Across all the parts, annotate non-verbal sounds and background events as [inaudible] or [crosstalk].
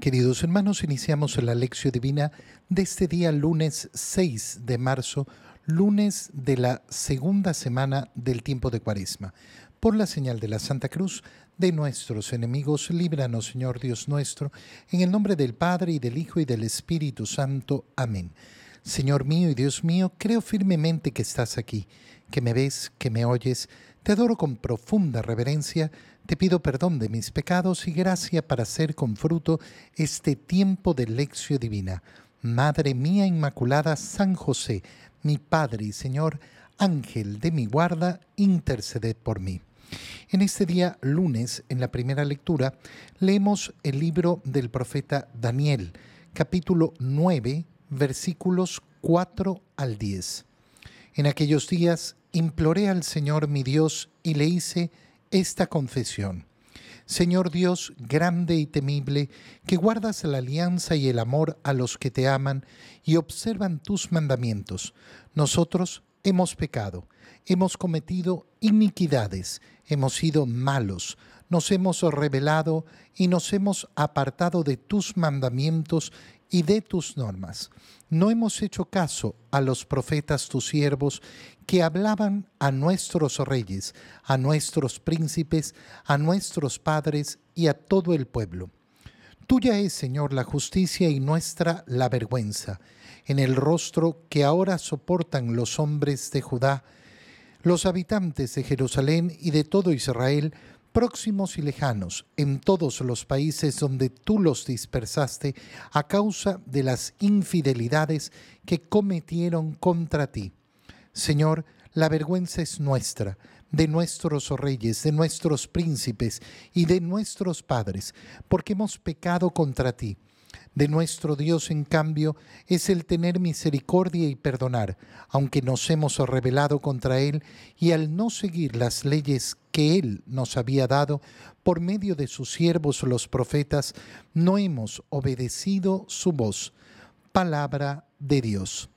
Queridos hermanos, iniciamos la lección divina de este día lunes 6 de marzo, lunes de la segunda semana del tiempo de Cuaresma. Por la señal de la Santa Cruz de nuestros enemigos, líbranos, Señor Dios nuestro, en el nombre del Padre y del Hijo y del Espíritu Santo. Amén. Señor mío y Dios mío, creo firmemente que estás aquí, que me ves, que me oyes. Te adoro con profunda reverencia te pido perdón de mis pecados y gracia para hacer con fruto este tiempo de lección divina. Madre mía Inmaculada, San José, mi Padre y Señor, Ángel de mi guarda, interceded por mí. En este día lunes, en la primera lectura, leemos el libro del profeta Daniel, capítulo 9, versículos 4 al 10. En aquellos días imploré al Señor mi Dios y le hice esta confesión. Señor Dios grande y temible, que guardas la alianza y el amor a los que te aman y observan tus mandamientos, nosotros hemos pecado, hemos cometido iniquidades, hemos sido malos, nos hemos rebelado y nos hemos apartado de tus mandamientos y de tus normas. No hemos hecho caso a los profetas tus siervos que hablaban a nuestros reyes, a nuestros príncipes, a nuestros padres y a todo el pueblo. Tuya es, Señor, la justicia y nuestra la vergüenza, en el rostro que ahora soportan los hombres de Judá, los habitantes de Jerusalén y de todo Israel, próximos y lejanos, en todos los países donde tú los dispersaste a causa de las infidelidades que cometieron contra ti. Señor, la vergüenza es nuestra, de nuestros reyes, de nuestros príncipes y de nuestros padres, porque hemos pecado contra ti. De nuestro Dios, en cambio, es el tener misericordia y perdonar, aunque nos hemos rebelado contra Él y al no seguir las leyes que Él nos había dado por medio de sus siervos los profetas, no hemos obedecido su voz. Palabra de Dios.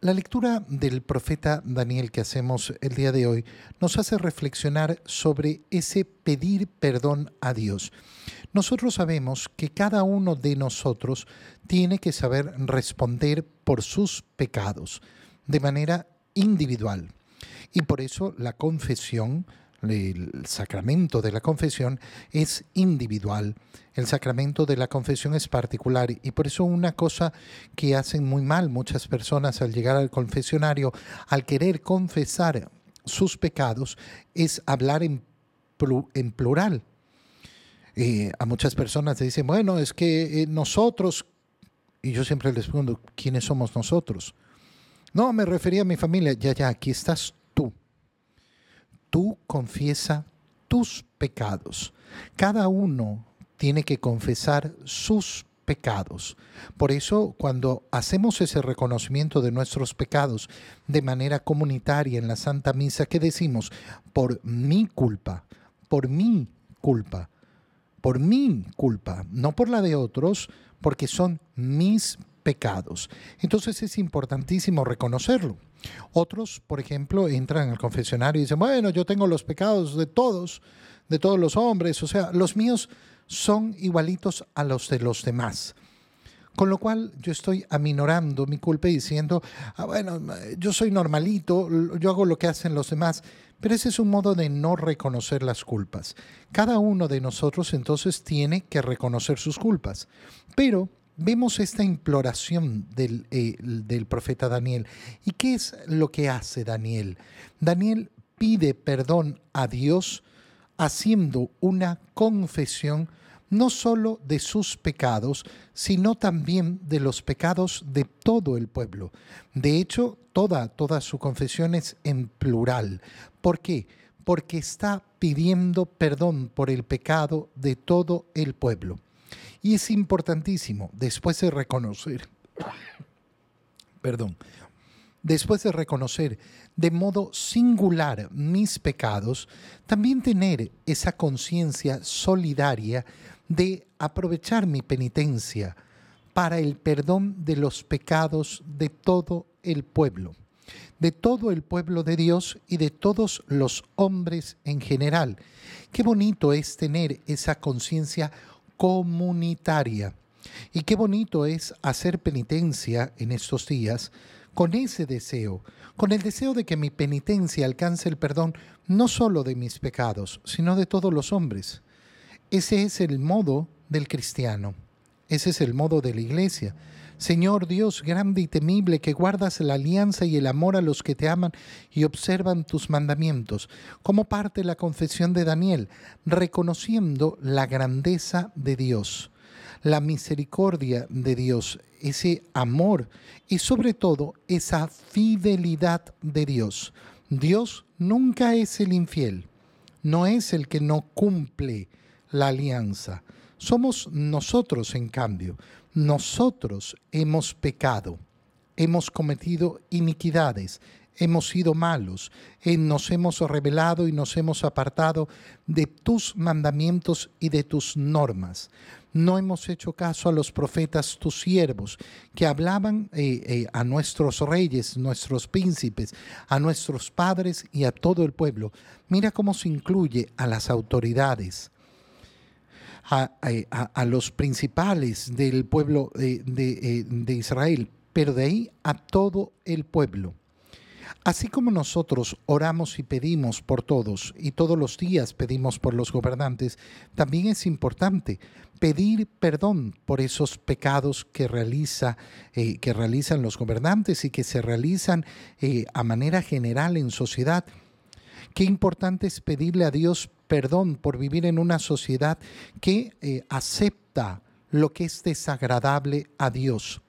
La lectura del profeta Daniel que hacemos el día de hoy nos hace reflexionar sobre ese pedir perdón a Dios. Nosotros sabemos que cada uno de nosotros tiene que saber responder por sus pecados de manera individual. Y por eso la confesión el sacramento de la confesión es individual, el sacramento de la confesión es particular y por eso una cosa que hacen muy mal muchas personas al llegar al confesionario, al querer confesar sus pecados, es hablar en, plural. Eh, a muchas personas le dicen, bueno, es que eh, nosotros, y yo siempre les pregunto, ¿quiénes somos nosotros? No, me refería a mi familia, ya, ya, aquí estás tú confiesa tus pecados. Cada uno tiene que confesar sus pecados. Por eso, cuando hacemos ese reconocimiento de nuestros pecados de manera comunitaria en la Santa Misa, ¿qué decimos? Por mi culpa, por mi culpa, por mi culpa, no por la de otros, porque son mis pecados. Entonces es importantísimo reconocerlo. Otros, por ejemplo, entran al confesionario y dicen, bueno, yo tengo los pecados de todos, de todos los hombres, o sea, los míos son igualitos a los de los demás. Con lo cual yo estoy aminorando mi culpa y diciendo, ah, bueno, yo soy normalito, yo hago lo que hacen los demás, pero ese es un modo de no reconocer las culpas. Cada uno de nosotros entonces tiene que reconocer sus culpas, pero vemos esta imploración del, eh, del, profeta Daniel. ¿Y qué es lo que hace Daniel? Daniel pide perdón a Dios haciendo una confesión no solo de sus pecados, sino también de los pecados de todo el pueblo. De hecho, toda, toda su confesión es en plural. ¿Por qué? Porque está pidiendo perdón por el pecado de todo el pueblo. Y es importantísimo, después de reconocer, [coughs] perdón, después de reconocer de modo singular mis pecados, también tener esa conciencia solidaria de aprovechar mi penitencia para el perdón de los pecados de todo el pueblo, de todo el pueblo de Dios y de todos los hombres en general. Qué bonito es tener esa conciencia comunitaria. Y qué bonito es hacer penitencia en estos días con ese deseo, con el deseo de que mi penitencia alcance el perdón no solo de mis pecados, sino de todos los hombres. Ese es el modo del cristiano, ese es el modo de la iglesia. Señor Dios grande y temible, que guardas la alianza y el amor a los que te aman y observan tus mandamientos, como parte la confesión de Daniel, reconociendo la grandeza de Dios, la misericordia de Dios, ese amor y sobre todo esa fidelidad de Dios. Dios nunca es el infiel, no es el que no cumple la alianza. Somos nosotros, en cambio, nosotros hemos pecado, hemos cometido iniquidades, hemos sido malos, eh, nos hemos rebelado y nos hemos apartado de tus mandamientos y de tus normas. No hemos hecho caso a los profetas, tus siervos, que hablaban eh, eh, a nuestros reyes, nuestros príncipes, a nuestros padres y a todo el pueblo. Mira cómo se incluye a las autoridades a, los principales del pueblo eh, de, Israel, pero de ahí a todo el pueblo. Así como nosotros oramos y pedimos por todos y todos los días pedimos por los gobernantes, también es importante pedir perdón por esos pecados que, realiza, eh, que realizan los gobernantes y que se realizan eh, a manera general en sociedad. Qué importante es pedirle a Dios perdón por vivir en una sociedad que eh, acepta lo que es desagradable a Dios.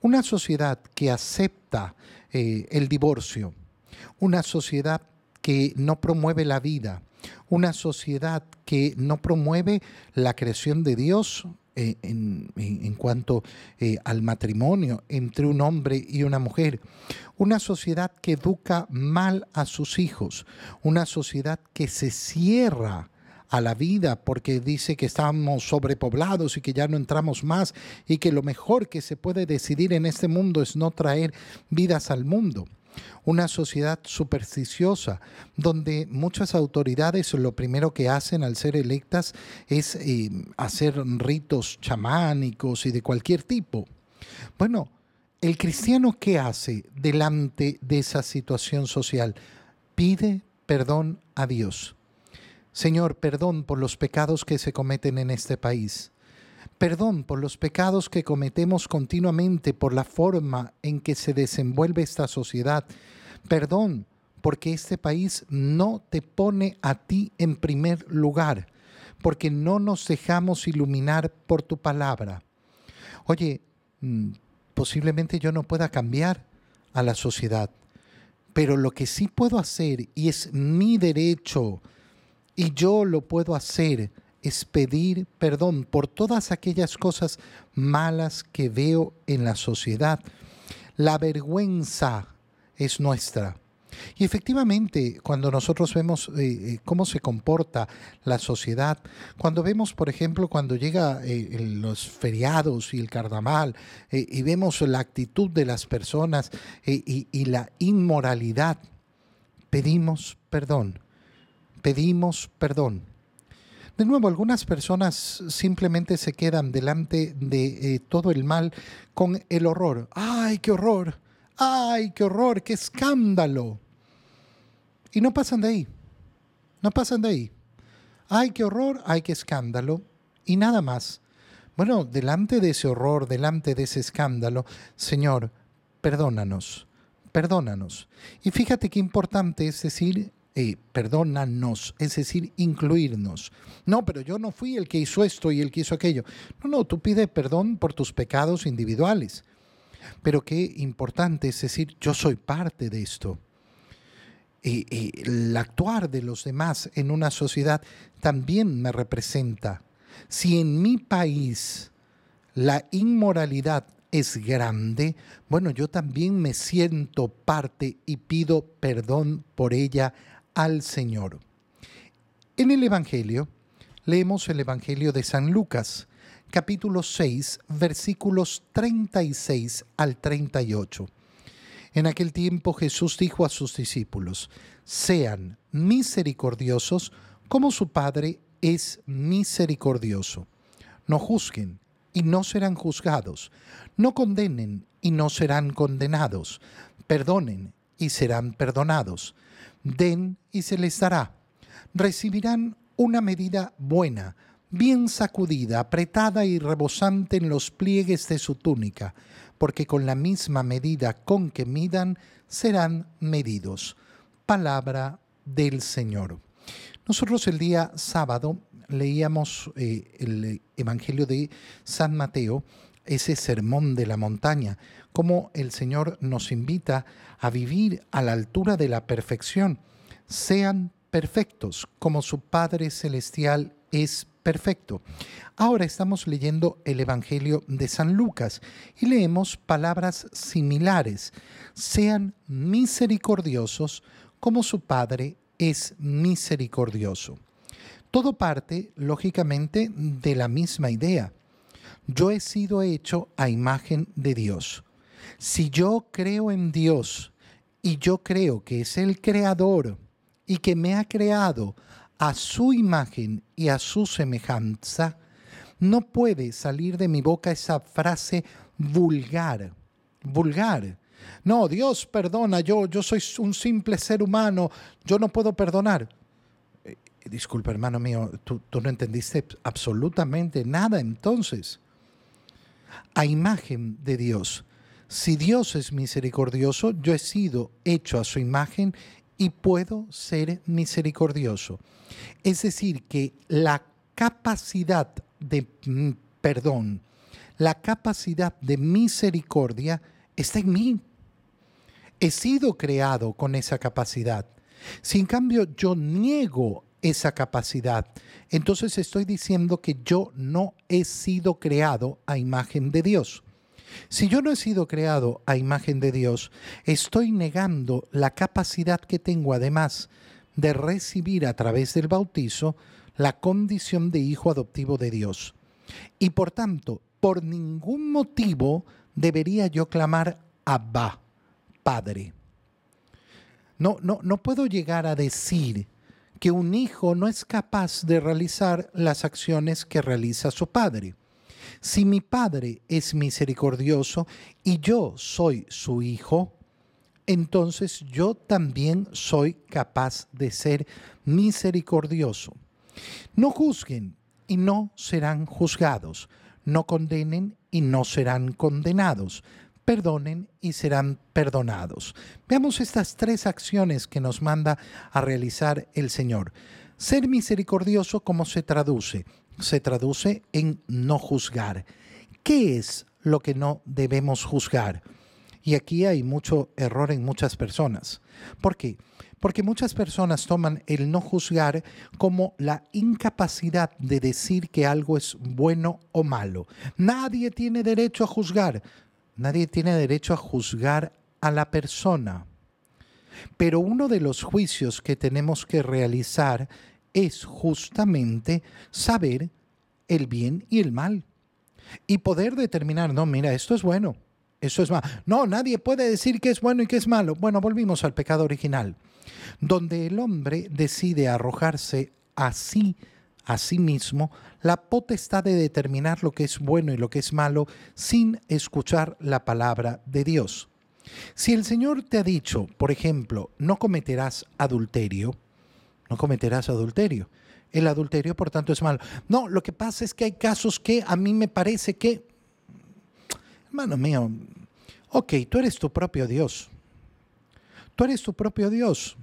Una sociedad que acepta eh, el divorcio, una sociedad que no promueve la vida, una sociedad que no promueve la creación de Dios eh, en, cuanto eh, al matrimonio entre un hombre y una mujer. Una sociedad que educa mal a sus hijos. Una sociedad que se cierra a la vida porque dice que estamos sobrepoblados y que ya no entramos más y que lo mejor que se puede decidir en este mundo es no traer vidas al mundo una sociedad supersticiosa, donde muchas autoridades lo primero que hacen al ser electas es eh, hacer ritos chamánicos y de cualquier tipo. Bueno, el cristiano qué hace delante de esa situación social? Pide perdón a Dios. Señor, perdón por los pecados que se cometen en este país perdón por los pecados que cometemos continuamente, por la forma en que se desenvuelve esta sociedad. Perdón porque este país no te pone a ti en primer lugar, porque no nos dejamos iluminar por tu palabra. Oye, mm, posiblemente yo no pueda cambiar a la sociedad, pero lo que sí puedo hacer, y es mi derecho, y yo lo puedo hacer, es pedir perdón por todas aquellas cosas malas que veo en la sociedad. La vergüenza es nuestra. Y efectivamente, cuando nosotros vemos eh, eh, cómo se comporta la sociedad, cuando vemos, por ejemplo, cuando llega eh, los feriados y el carnaval, y vemos la actitud de las personas y la inmoralidad, pedimos perdón, pedimos perdón. De nuevo, algunas personas simplemente se quedan delante de eh, todo el mal con el horror. ¡Ay, qué horror! ¡Ay, qué horror! ¡Qué escándalo! Y no pasan de ahí. No pasan de ahí. ¡Ay, qué horror! ¡Ay, qué escándalo! Y nada más. Bueno, delante de ese horror, delante de ese escándalo, Señor, perdónanos, perdónanos. Y fíjate qué importante es decir, eh, perdónanos, es decir, incluirnos. No, pero yo no fui el que hizo esto y el que hizo aquello. No, no, tú pide perdón por tus pecados individuales. Pero qué importante es decir, yo soy parte de esto. Y, el actuar de los demás en una sociedad también me representa. Si en mi país la inmoralidad es grande, bueno, yo también me siento parte y pido perdón por ella al Señor. En el Evangelio, leemos el Evangelio de San Lucas, capítulo 6, versículos 36 al 38. En aquel tiempo Jesús dijo a sus discípulos, sean misericordiosos como su Padre es misericordioso. No juzguen y no serán juzgados. No condenen y no serán condenados. Perdonen y serán perdonados. Den y se les dará. Recibirán una medida buena, bien sacudida, apretada y rebosante en los pliegues de su túnica, porque con la misma medida con que midan serán medidos. Palabra del Señor. Nosotros el día sábado leíamos eh, el Evangelio de San Mateo, ese sermón de la montaña, cómo el Señor nos invita a vivir a la altura de la perfección. Sean perfectos como su Padre Celestial es perfecto. Ahora estamos leyendo el Evangelio de San Lucas y leemos palabras similares. Sean misericordiosos como su Padre es misericordioso. Todo parte, lógicamente, de la misma idea. Yo he sido hecho a imagen de Dios. Si yo creo en Dios y yo creo que es el creador y que me ha creado a su imagen y a su semejanza, no puede salir de mi boca esa frase vulgar, vulgar, no, Dios perdona, yo, yo soy un simple ser humano, yo no puedo perdonar. Eh, disculpa, hermano mío, tú, tú no entendiste absolutamente nada entonces. A imagen de Dios. Si Dios es misericordioso, yo he sido hecho a su imagen y puedo ser misericordioso. Es decir, que la capacidad de mm, perdón, la capacidad de misericordia está en mí. He sido creado con esa capacidad. Si en cambio yo niego esa capacidad, entonces estoy diciendo que yo no he sido creado a imagen de Dios. Si yo no he sido creado a imagen de Dios, estoy negando la capacidad que tengo además de recibir a través del bautizo la condición de hijo adoptivo de Dios. Y por tanto, por ningún motivo debería yo clamar Abba, Padre. No, no, no puedo llegar a decir que un hijo no es capaz de realizar las acciones que realiza su padre. Si mi padre es misericordioso y yo soy su hijo, entonces yo también soy capaz de ser misericordioso. No juzguen y no serán juzgados. No condenen y no serán condenados perdonen y serán perdonados. Veamos estas tres acciones que nos manda a realizar el Señor. Ser misericordioso, ¿cómo se traduce? Se traduce en no juzgar. ¿Qué es lo que no debemos juzgar? Y aquí hay mucho error en muchas personas. ¿Por qué? Porque muchas personas toman el no juzgar como la incapacidad de decir que algo es bueno o malo. Nadie tiene derecho a juzgar. Nadie tiene derecho a juzgar a la persona. Pero uno de los juicios que tenemos que realizar es justamente saber el bien y el mal. Y poder determinar, no, mira, esto es bueno, eso es malo. No, nadie puede decir que es bueno y que es malo. Bueno, volvimos al pecado original, donde el hombre decide arrojarse así mismo la potestad de determinar lo que es bueno y lo que es malo sin escuchar la palabra de Dios. Si el Señor te ha dicho, por ejemplo, no cometerás adulterio, no cometerás adulterio. El adulterio, por tanto, es malo. No, lo que pasa es que hay casos que a mí me parece que, hermano mío, ok, tú eres tu propio Dios. Tú eres tu propio Dios.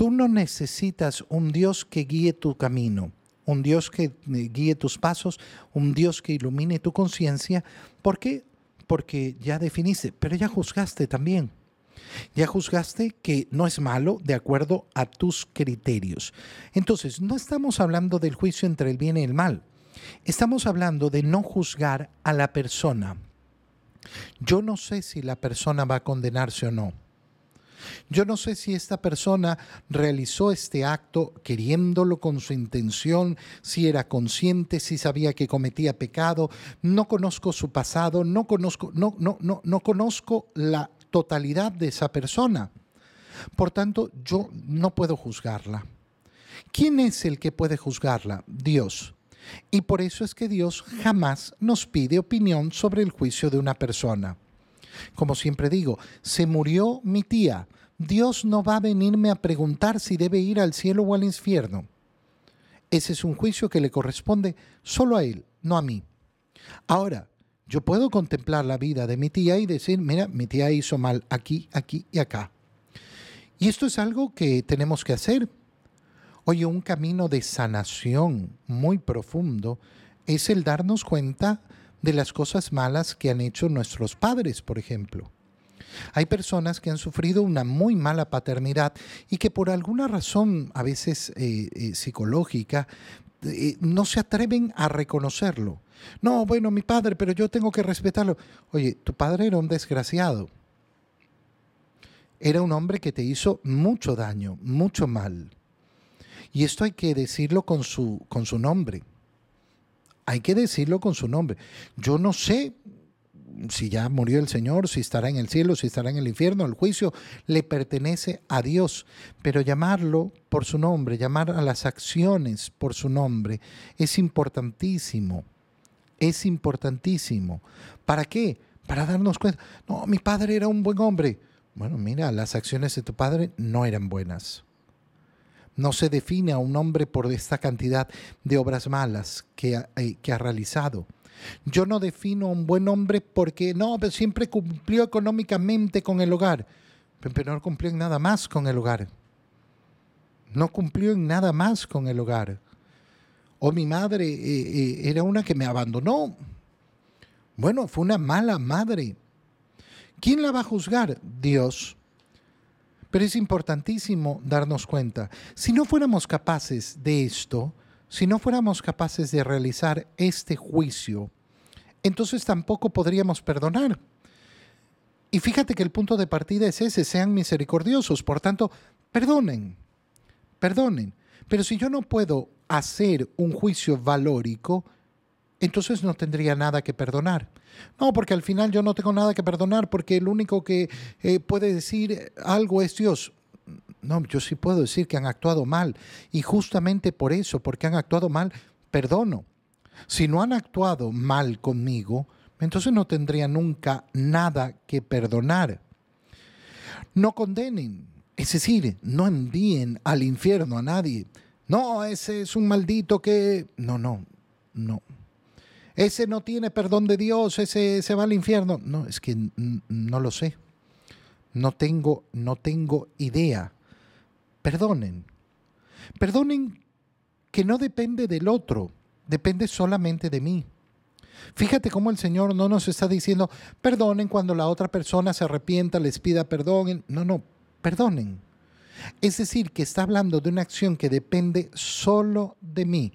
Tú no necesitas un Dios que guíe tu camino, un Dios que eh, guíe tus pasos, un Dios que ilumine tu conciencia. ¿Por qué? Porque ya definiste, pero ya juzgaste también. Ya juzgaste que no es malo de acuerdo a tus criterios. Entonces, no estamos hablando del juicio entre el bien y el mal. Estamos hablando de no juzgar a la persona. Yo no sé si la persona va a condenarse o no. Yo no sé si esta persona realizó este acto queriéndolo con su intención, si era consciente, si sabía que cometía pecado. No conozco su pasado, no conozco, no, no, no, no conozco la totalidad de esa persona. Por tanto, yo no puedo juzgarla. ¿Quién es el que puede juzgarla? Dios. Y por eso es que Dios jamás nos pide opinión sobre el juicio de una persona. Como siempre digo, se murió mi tía. Dios no va a venirme a preguntar si debe ir al cielo o al infierno. Ese es un juicio que le corresponde solo a él, no a mí. Ahora, yo puedo contemplar la vida de mi tía y decir, mira, mi tía hizo mal aquí, aquí y acá. Y esto es algo que tenemos que hacer. Oye, un camino de sanación muy profundo es el darnos cuenta de las cosas malas que han hecho nuestros padres, por ejemplo. Hay personas que han sufrido una muy mala paternidad y que por alguna razón, a veces eh, eh, psicológica, eh, no se atreven a reconocerlo. No, bueno, mi padre, pero yo tengo que respetarlo. Oye, tu padre era un desgraciado. Era un hombre que te hizo mucho daño, mucho mal. Y esto hay que decirlo con su, con su nombre. Hay que decirlo con su nombre. Yo no sé si ya murió el Señor, si estará en el cielo, si estará en el infierno, el juicio le pertenece a Dios, pero llamarlo por su nombre, llamar a las acciones por su nombre, es importantísimo, es importantísimo. ¿Para qué? Para darnos cuenta, no, mi padre era un buen hombre. Bueno, mira, las acciones de tu padre no eran buenas. No se define a un hombre por esta cantidad de obras malas que ha, eh, que ha realizado. Yo no defino a un buen hombre porque no, pero siempre cumplió económicamente con el hogar, pero no cumplió en nada más con el hogar. No cumplió en nada más con el hogar. O mi madre eh, eh, era una que me abandonó. Bueno, fue una mala madre. ¿Quién la va a juzgar? Dios. Pero es importantísimo darnos cuenta, si no fuéramos capaces de esto, si no fuéramos capaces de realizar este juicio, entonces tampoco podríamos perdonar. Y fíjate que el punto de partida es ese, sean misericordiosos, por tanto, perdonen, perdonen. Pero si yo no puedo hacer un juicio valórico, entonces no tendría nada que perdonar. No, porque al final yo no tengo nada que perdonar, porque el único que eh, puede decir algo es Dios. No, yo sí puedo decir que han actuado mal. Y justamente por eso, porque han actuado mal, perdono. Si no han actuado mal conmigo, entonces no tendría nunca nada que perdonar. No condenen, es decir, no envíen al infierno a nadie. No, ese es un maldito que... No, no, no. Ese no tiene perdón de Dios, ese se va al infierno. No, es que no lo sé. No tengo, no tengo idea perdonen. Perdonen que no depende del otro, depende solamente de mí. Fíjate cómo el Señor no nos está diciendo, perdonen cuando la otra persona se arrepienta, les pida perdón. No, no, perdonen. Es decir, que está hablando de una acción que depende solo de mí.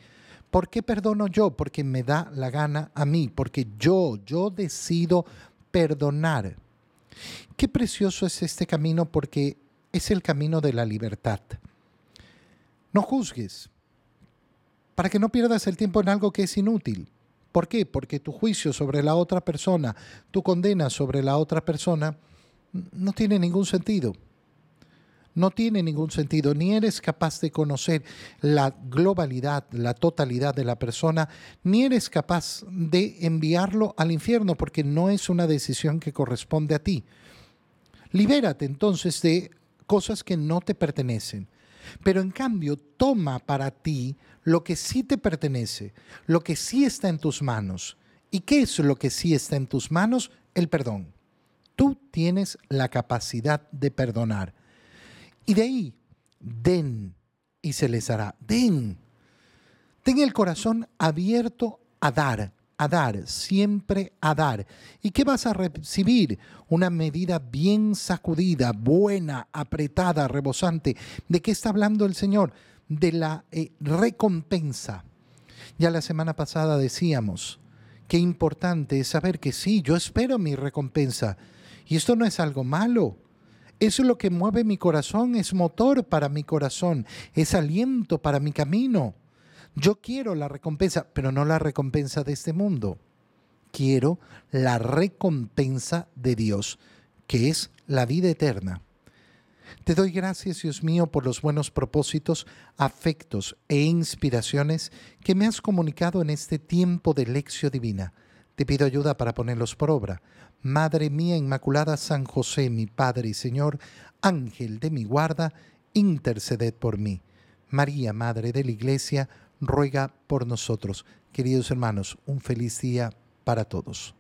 ¿Por qué perdono yo? Porque me da la gana a mí, porque yo, yo decido perdonar. Qué precioso es este camino porque es el camino de la libertad. No juzgues, para que no pierdas el tiempo en algo que es inútil. ¿Por qué? Porque tu juicio sobre la otra persona, tu condena sobre la otra persona, no tiene ningún sentido. No tiene ningún sentido, ni eres capaz de conocer la globalidad, la totalidad de la persona, ni eres capaz de enviarlo al infierno, porque no es una decisión que corresponde a ti. Libérate entonces de cosas que no te pertenecen. Pero en cambio, toma para ti lo que sí te pertenece, lo que sí está en tus manos. ¿Y qué es lo que sí está en tus manos? El perdón. Tú tienes la capacidad de perdonar. Y de ahí, den y se les hará. Den. Ten el corazón abierto a dar a dar, siempre a dar. ¿Y qué vas a recibir? Una medida bien sacudida, buena, apretada, rebosante. ¿De qué está hablando el Señor? De la eh, recompensa. Ya la semana pasada decíamos, qué importante es saber que sí, yo espero mi recompensa. Y esto no es algo malo. Eso es lo que mueve mi corazón, es motor para mi corazón, es aliento para mi camino. Yo quiero la recompensa, pero no la recompensa de este mundo. Quiero la recompensa de Dios, que es la vida eterna. Te doy gracias, Dios mío, por los buenos propósitos, afectos e inspiraciones que me has comunicado en este tiempo de lección divina. Te pido ayuda para ponerlos por obra. Madre mía Inmaculada San José, mi Padre y Señor, Ángel de mi guarda, interceded por mí. María, Madre de la Iglesia, ruega por nosotros. Queridos hermanos, un feliz día para todos.